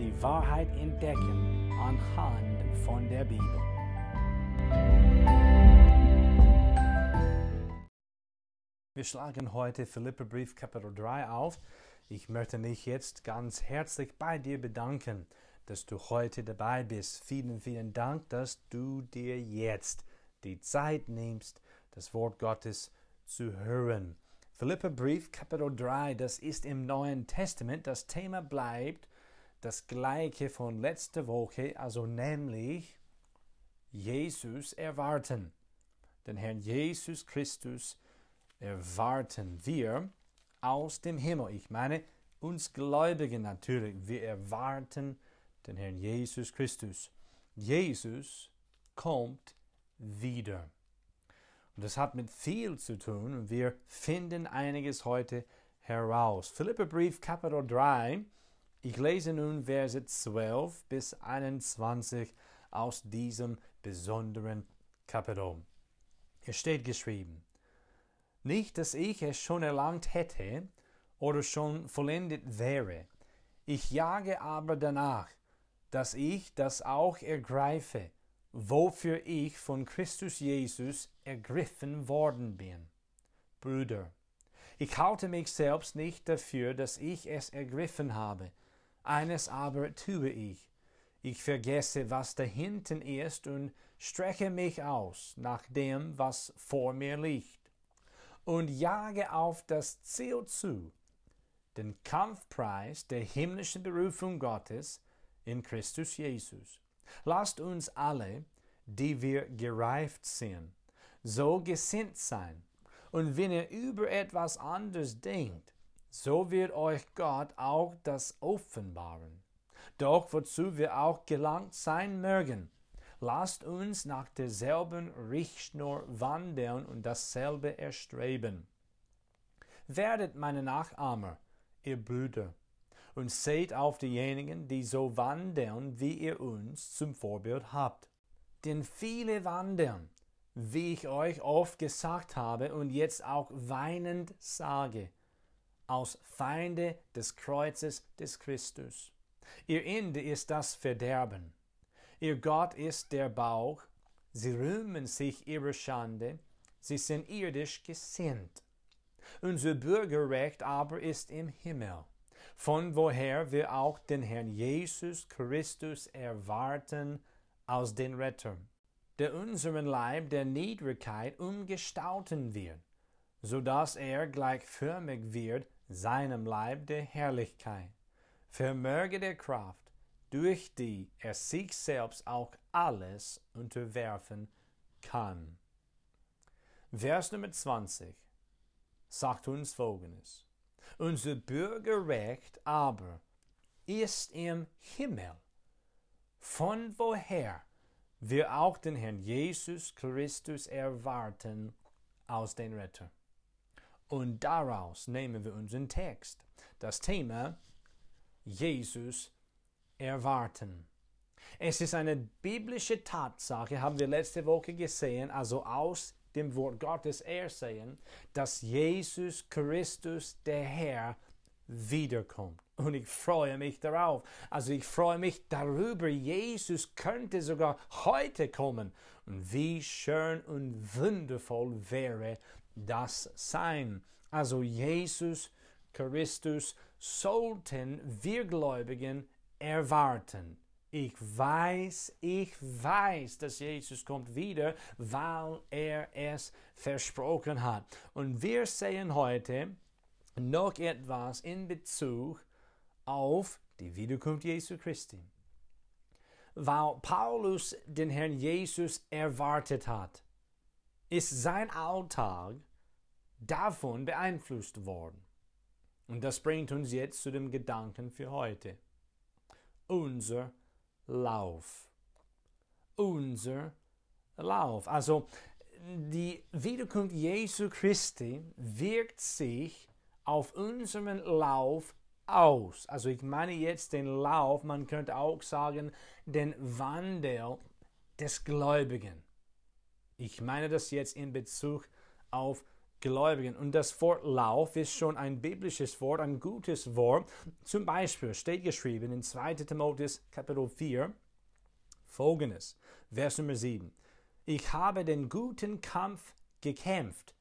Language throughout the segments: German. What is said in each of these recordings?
die Wahrheit entdecken anhand von der Bibel. Wir schlagen heute Philipperbrief Kapitel 3 auf. Ich möchte mich jetzt ganz herzlich bei dir bedanken, dass du heute dabei bist. Vielen, vielen Dank, dass du dir jetzt die Zeit nimmst, das Wort Gottes zu hören. Philipperbrief Kapitel 3, das ist im Neuen Testament. Das Thema bleibt das gleiche von letzter Woche, also nämlich Jesus erwarten. Den Herrn Jesus Christus erwarten wir aus dem Himmel. Ich meine, uns Gläubigen natürlich, wir erwarten den Herrn Jesus Christus. Jesus kommt wieder. Und das hat mit viel zu tun wir finden einiges heute heraus. Philipperbrief Kapitel 3 ich lese nun Verse 12 bis 21 aus diesem besonderen Kapitel. Es steht geschrieben, nicht, dass ich es schon erlangt hätte oder schon vollendet wäre. Ich jage aber danach, dass ich das auch ergreife, wofür ich von Christus Jesus ergriffen worden bin. Brüder, ich halte mich selbst nicht dafür, dass ich es ergriffen habe, eines aber tue ich. Ich vergesse, was dahinten ist und strecke mich aus nach dem, was vor mir liegt, und jage auf das Ziel zu, den Kampfpreis der himmlischen Berufung Gottes in Christus Jesus. Lasst uns alle, die wir gereift sind, so gesinnt sein, und wenn ihr über etwas anderes denkt, so wird euch Gott auch das offenbaren. Doch wozu wir auch gelangt sein mögen, lasst uns nach derselben Richtschnur wandeln und dasselbe erstreben. Werdet meine Nachahmer, ihr Brüder, und seht auf diejenigen, die so wandeln, wie ihr uns zum Vorbild habt. Denn viele wandeln, wie ich euch oft gesagt habe und jetzt auch weinend sage, aus Feinde des Kreuzes des Christus. Ihr Ende ist das Verderben. Ihr Gott ist der Bauch. Sie rühmen sich ihrer Schande. Sie sind irdisch gesinnt. Unser Bürgerrecht aber ist im Himmel, von woher wir auch den Herrn Jesus Christus erwarten als den Retter, der unseren Leib der Niedrigkeit umgestalten wird, so dass er gleichförmig wird seinem Leib der Herrlichkeit, vermöge der Kraft, durch die er sich selbst auch alles unterwerfen kann. Vers Nummer 20 sagt uns folgendes. Unser Bürgerrecht aber ist im Himmel, von woher wir auch den Herrn Jesus Christus erwarten aus den Retter. Und daraus nehmen wir unseren Text. Das Thema Jesus erwarten. Es ist eine biblische Tatsache, haben wir letzte Woche gesehen, also aus dem Wort Gottes ersehen, dass Jesus Christus, der Herr, wiederkommt. Und ich freue mich darauf. Also ich freue mich darüber, Jesus könnte sogar heute kommen. Und wie schön und wundervoll wäre das sein. Also Jesus Christus sollten wir Gläubigen erwarten. Ich weiß, ich weiß, dass Jesus kommt wieder, weil er es versprochen hat. Und wir sehen heute noch etwas in Bezug auf die Wiederkunft Jesu Christi. Weil Paulus den Herrn Jesus erwartet hat, ist sein Alltag davon beeinflusst worden. Und das bringt uns jetzt zu dem Gedanken für heute. Unser Lauf. Unser Lauf. Also die Wiederkunft Jesu Christi wirkt sich auf unseren Lauf aus. Also ich meine jetzt den Lauf, man könnte auch sagen, den Wandel des Gläubigen. Ich meine das jetzt in Bezug auf Gläubigen. Und das Wort Lauf ist schon ein biblisches Wort, ein gutes Wort. Zum Beispiel steht geschrieben in 2. Timotheus Kapitel 4 folgendes, Vers Nummer 7. Ich habe den guten Kampf gekämpft,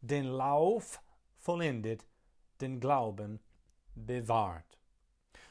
den Lauf vollendet, den Glauben bewahrt.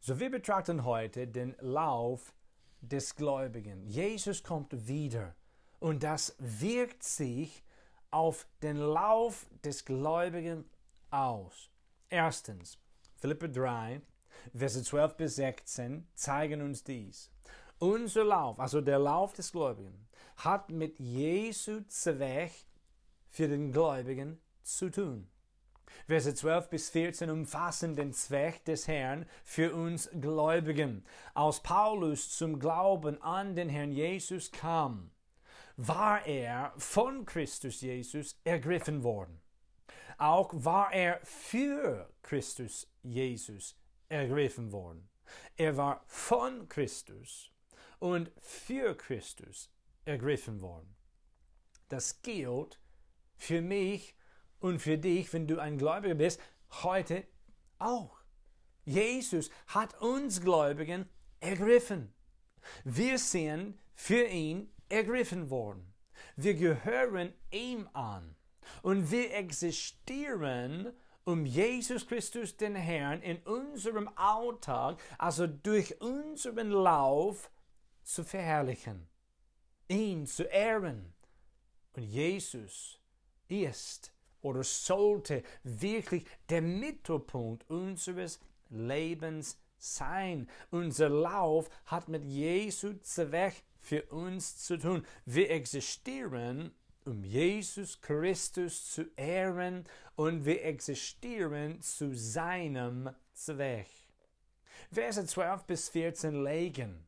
So wir betrachten heute den Lauf des Gläubigen. Jesus kommt wieder und das wirkt sich auf den Lauf des Gläubigen aus. Erstens, Philippe 3, Verse 12 bis 16 zeigen uns dies. Unser Lauf, also der Lauf des Gläubigen, hat mit Jesu Zweck für den Gläubigen zu tun. Verse 12 bis 14 umfassen den Zweck des Herrn für uns Gläubigen. Als Paulus zum Glauben an den Herrn Jesus kam, war er von Christus Jesus ergriffen worden. Auch war er für Christus Jesus ergriffen worden. Er war von Christus und für Christus ergriffen worden. Das gilt für mich und für dich, wenn du ein Gläubiger bist, heute auch. Jesus hat uns Gläubigen ergriffen. Wir sind für ihn ergriffen worden. Wir gehören ihm an und wir existieren um Jesus Christus den Herrn in unserem Alltag, also durch unseren Lauf zu verherrlichen, ihn zu ehren. Und Jesus ist oder sollte wirklich der Mittelpunkt unseres Lebens sein. Unser Lauf hat mit Jesu Zweck für uns zu tun. Wir existieren, um Jesus Christus zu ehren und wir existieren zu seinem Zweck. Verse 12 bis 14 legen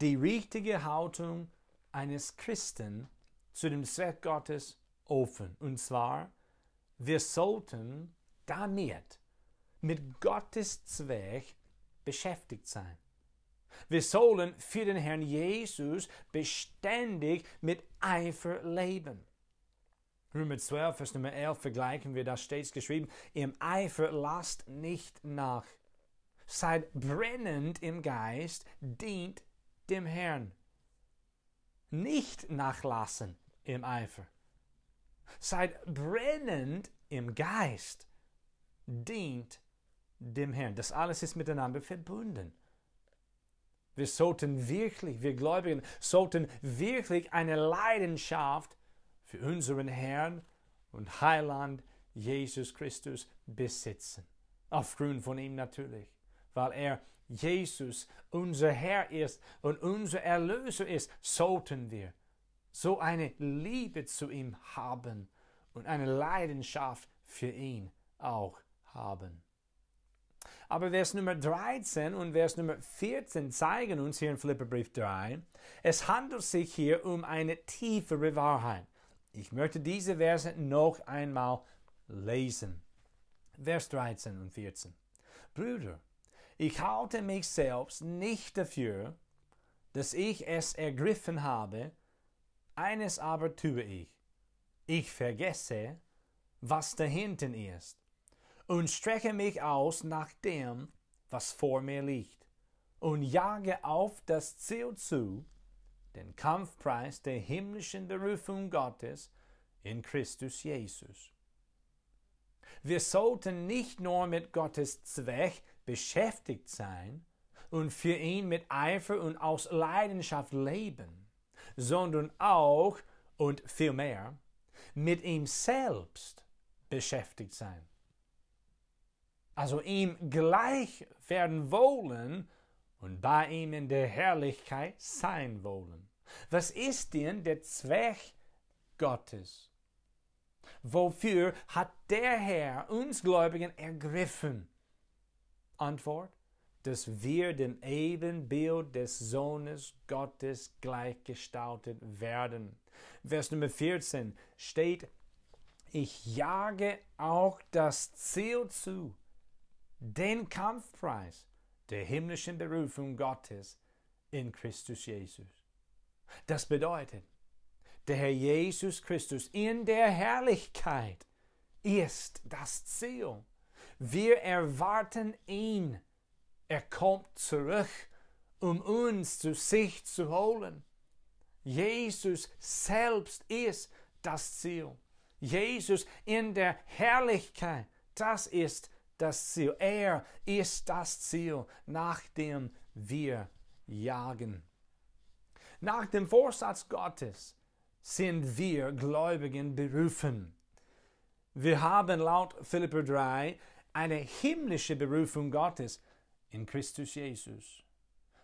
die richtige Haltung eines Christen zu dem Zweck Gottes offen. Und zwar, wir sollten damit mit Gottes Zweck beschäftigt sein. Wir sollen für den Herrn Jesus beständig mit Eifer leben. Römer 12, Vers Nummer 11 vergleichen wir, da steht geschrieben, im Eifer lasst nicht nach. Seid brennend im Geist, dient dem Herrn. Nicht nachlassen im Eifer. Seid brennend im Geist, dient dem Herrn. Das alles ist miteinander verbunden. Wir sollten wirklich, wir Gläubigen, sollten wirklich eine Leidenschaft für unseren Herrn und Heiland Jesus Christus besitzen. Aufgrund von ihm natürlich, weil er Jesus unser Herr ist und unser Erlöser ist, sollten wir so eine Liebe zu ihm haben und eine Leidenschaft für ihn auch haben. Aber Vers Nummer 13 und Vers Nummer 14 zeigen uns hier in Philipperbrief 3, es handelt sich hier um eine tiefere Wahrheit. Ich möchte diese Verse noch einmal lesen. Vers 13 und 14. Brüder, ich halte mich selbst nicht dafür, dass ich es ergriffen habe, eines aber tue ich. Ich vergesse, was dahinten ist und strecke mich aus nach dem, was vor mir liegt, und jage auf das Ziel zu, den Kampfpreis der himmlischen Berufung Gottes in Christus Jesus. Wir sollten nicht nur mit Gottes Zweck beschäftigt sein und für ihn mit Eifer und aus Leidenschaft leben, sondern auch und vielmehr mit ihm selbst beschäftigt sein also ihm gleich werden wollen und bei ihm in der Herrlichkeit sein wollen. Was ist denn der Zweck Gottes? Wofür hat der Herr uns Gläubigen ergriffen? Antwort, dass wir dem Ebenbild des Sohnes Gottes gleichgestaltet werden. Vers Nummer 14 steht, ich jage auch das Ziel zu, den Kampfpreis der himmlischen Berufung Gottes in Christus Jesus. Das bedeutet, der Herr Jesus Christus in der Herrlichkeit ist das Ziel. Wir erwarten ihn. Er kommt zurück, um uns zu sich zu holen. Jesus selbst ist das Ziel. Jesus in der Herrlichkeit, das ist das Ziel. Er ist das Ziel, nach dem wir jagen. Nach dem Vorsatz Gottes sind wir Gläubigen berufen. Wir haben laut Philipper 3 eine himmlische Berufung Gottes in Christus Jesus.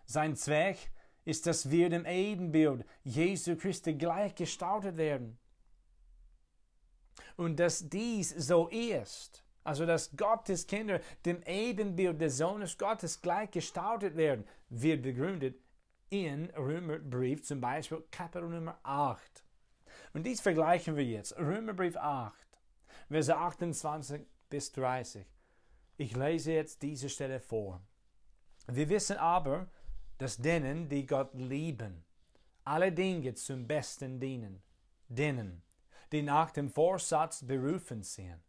Sein Zweck ist, dass wir dem Ebenbild Jesu Christi gleichgestaltet werden. Und dass dies so ist, also dass Gottes Kinder dem Ebenbild des Sohnes Gottes gleichgestaltet werden, wird begründet in Römerbrief, zum Beispiel Kapitel Nummer 8. Und dies vergleichen wir jetzt. Römerbrief 8, Verse 28 bis 30. Ich lese jetzt diese Stelle vor. Wir wissen aber, dass denen, die Gott lieben, alle Dinge zum Besten dienen, denen, die nach dem Vorsatz berufen sind.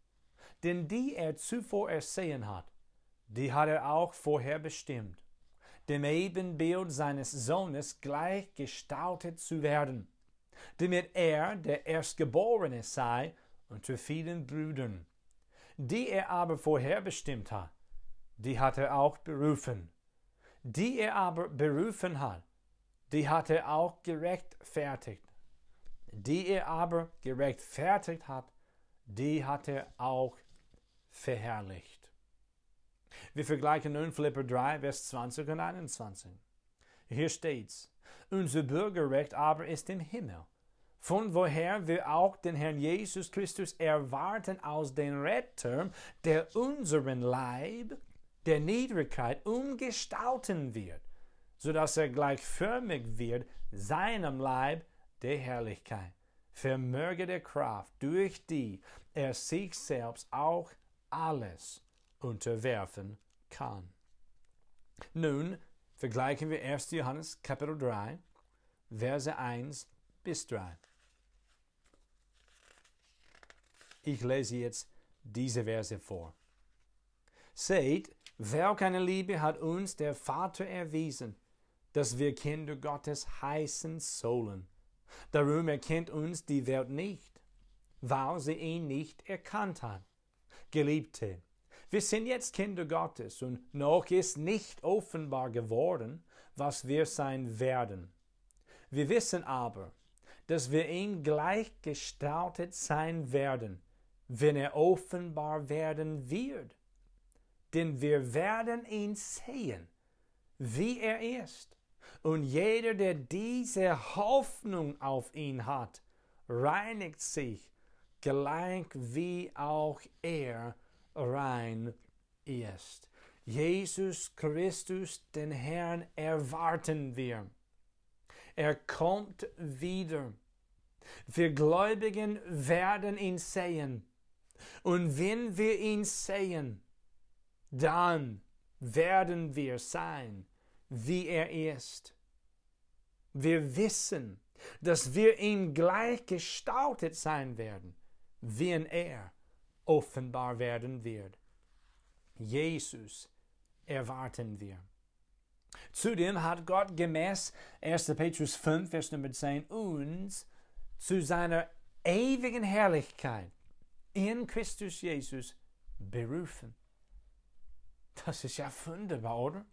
Denn die er zuvor ersehen hat, die hat er auch vorher bestimmt, dem Ebenbild seines Sohnes gleichgestaltet zu werden, damit er der Erstgeborene sei unter vielen Brüdern. Die er aber vorher bestimmt hat, die hat er auch berufen. Die er aber berufen hat, die hat er auch gerechtfertigt. Die er aber gerechtfertigt hat, die hat er auch verherrlicht. Wir vergleichen nun Philipper 3, Vers 20 und 21. Hier steht's. Unser Bürgerrecht aber ist im Himmel, von woher wir auch den Herrn Jesus Christus erwarten als den Retter, der unseren Leib der Niedrigkeit umgestalten wird, so dass er gleichförmig wird seinem Leib der Herrlichkeit. Vermöge der Kraft, durch die er sich selbst auch alles unterwerfen kann. Nun vergleichen wir 1. Johannes Kapitel 3, Verse 1 bis 3. Ich lese jetzt diese Verse vor. Seht, welch eine Liebe hat uns der Vater erwiesen, dass wir Kinder Gottes heißen sollen. Darum erkennt uns die Welt nicht, weil sie ihn nicht erkannt hat. Geliebte, wir sind jetzt Kinder Gottes und noch ist nicht offenbar geworden, was wir sein werden. Wir wissen aber, dass wir ihm gleichgestaltet sein werden, wenn er offenbar werden wird. Denn wir werden ihn sehen, wie er ist. Und jeder, der diese Hoffnung auf ihn hat, reinigt sich gleich wie auch er rein ist. Jesus Christus, den Herrn, erwarten wir. Er kommt wieder. Wir Gläubigen werden ihn sehen. Und wenn wir ihn sehen, dann werden wir sein, wie er ist. Wir wissen, dass wir ihm gleich gestaltet sein werden wenn er offenbar werden wird. Jesus erwarten wir. Zudem hat Gott gemäß 1. Petrus 5, Vers Nummer 10 uns zu seiner ewigen Herrlichkeit in Christus Jesus berufen. Das ist ja wunderbar, oder?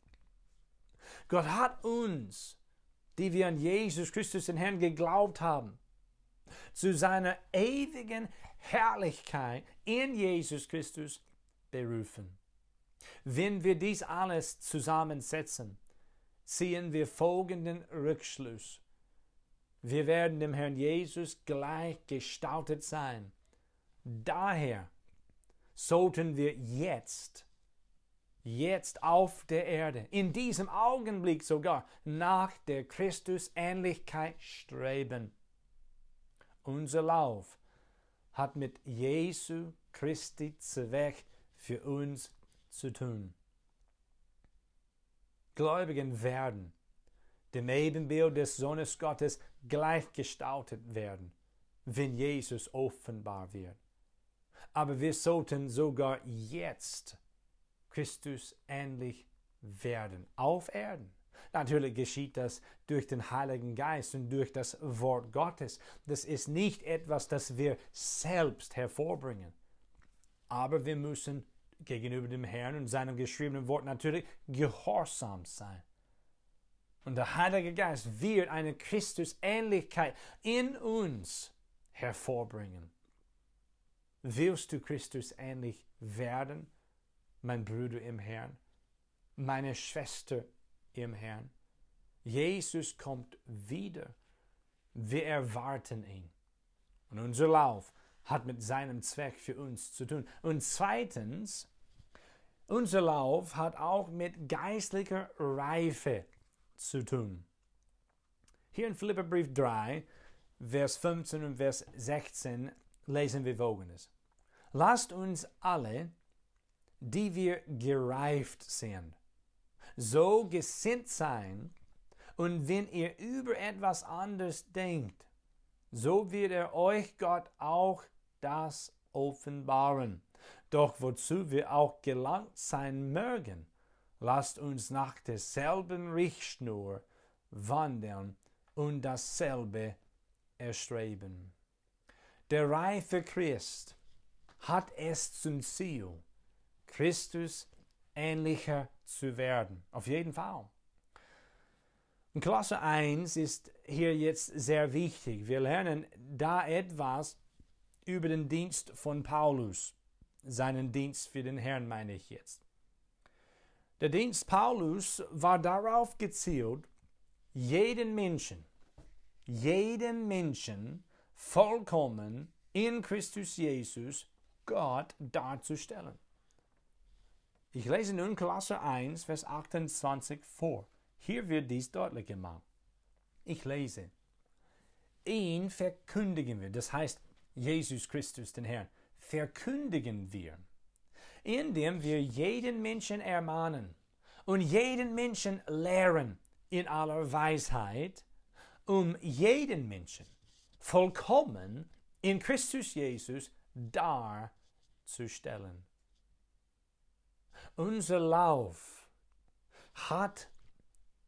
Gott hat uns, die wir an Jesus Christus, den Herrn, geglaubt haben, zu seiner ewigen Herrlichkeit in Jesus Christus berufen. Wenn wir dies alles zusammensetzen, ziehen wir folgenden Rückschluss. Wir werden dem Herrn Jesus gleich gestaltet sein. Daher sollten wir jetzt jetzt auf der Erde, in diesem Augenblick sogar, nach der Christusähnlichkeit streben. Unser Lauf hat mit Jesu Christi Zweck für uns zu tun. Gläubigen werden dem Ebenbild des Sohnes Gottes gleichgestaltet werden, wenn Jesus offenbar wird. Aber wir sollten sogar jetzt Christus ähnlich werden, auf Erden. Natürlich geschieht das durch den Heiligen Geist und durch das Wort Gottes. Das ist nicht etwas, das wir selbst hervorbringen. Aber wir müssen gegenüber dem Herrn und seinem geschriebenen Wort natürlich gehorsam sein. Und der Heilige Geist wird eine Christusähnlichkeit in uns hervorbringen. Willst du Christus ähnlich werden, mein Bruder im Herrn, meine Schwester im Herrn? Jesus kommt wieder. Wir erwarten ihn. Und unser Lauf hat mit seinem Zweck für uns zu tun. Und zweitens, unser Lauf hat auch mit geistlicher Reife zu tun. Hier in Philipperbrief 3, Vers 15 und Vers 16 lesen wir folgendes. Lasst uns alle, die wir gereift sind, so gesinnt sein, und wenn ihr über etwas anderes denkt, so wird er euch Gott auch das offenbaren. Doch wozu wir auch gelangt sein mögen, lasst uns nach derselben Richtschnur wandern und dasselbe erstreben. Der reife Christ hat es zum Ziel, Christus ähnlicher zu werden. Auf jeden Fall. Und Klasse 1 ist hier jetzt sehr wichtig. Wir lernen da etwas über den Dienst von Paulus seinen Dienst für den Herrn meine ich jetzt. Der Dienst Paulus war darauf gezielt, jeden Menschen, jeden Menschen vollkommen in Christus Jesus Gott darzustellen. Ich lese nun Klasse 1, Vers 28 vor. Hier wird dies deutlich gemacht. Ich lese. Ihn verkündigen wir, das heißt Jesus Christus, den Herrn verkündigen wir, indem wir jeden Menschen ermahnen und jeden Menschen lehren in aller Weisheit, um jeden Menschen vollkommen in Christus Jesus darzustellen. Unser Lauf hat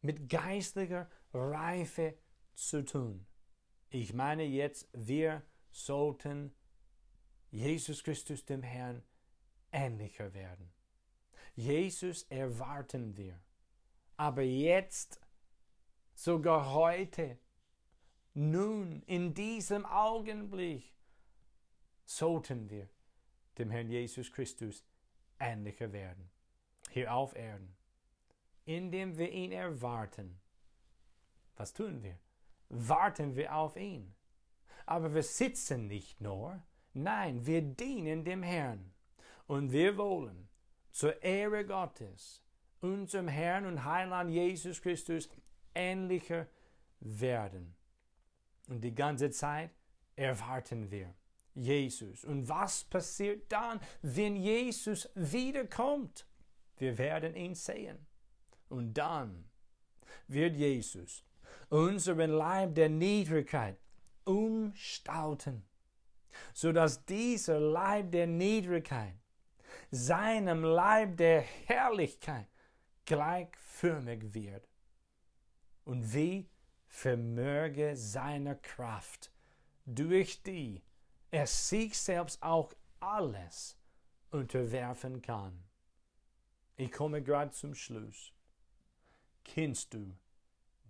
mit geistlicher Reife zu tun. Ich meine jetzt, wir sollten Jesus Christus dem Herrn ähnlicher werden. Jesus erwarten wir. Aber jetzt, sogar heute, nun, in diesem Augenblick, sollten wir dem Herrn Jesus Christus ähnlicher werden. Hier auf Erden. Indem wir ihn erwarten. Was tun wir? Warten wir auf ihn. Aber wir sitzen nicht nur, Nein, wir dienen dem Herrn und wir wollen zur Ehre Gottes unserem Herrn und Heiland Jesus Christus ähnlicher werden. Und die ganze Zeit erwarten wir Jesus. Und was passiert dann, wenn Jesus wiederkommt? Wir werden ihn sehen. Und dann wird Jesus unseren Leib der Niedrigkeit umstauten so dass dieser Leib der Niedrigkeit seinem Leib der Herrlichkeit gleichförmig wird. Und wie vermöge seiner Kraft, durch die er sich selbst auch alles unterwerfen kann. Ich komme gerade zum Schluss. Kennst du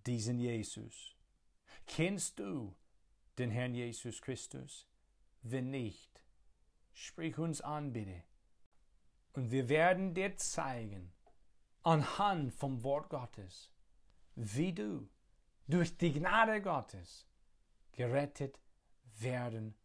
diesen Jesus? Kennst du den Herrn Jesus Christus? Wenn nicht, sprich uns an, bitte. Und wir werden dir zeigen, anhand vom Wort Gottes, wie du durch die Gnade Gottes gerettet werden kannst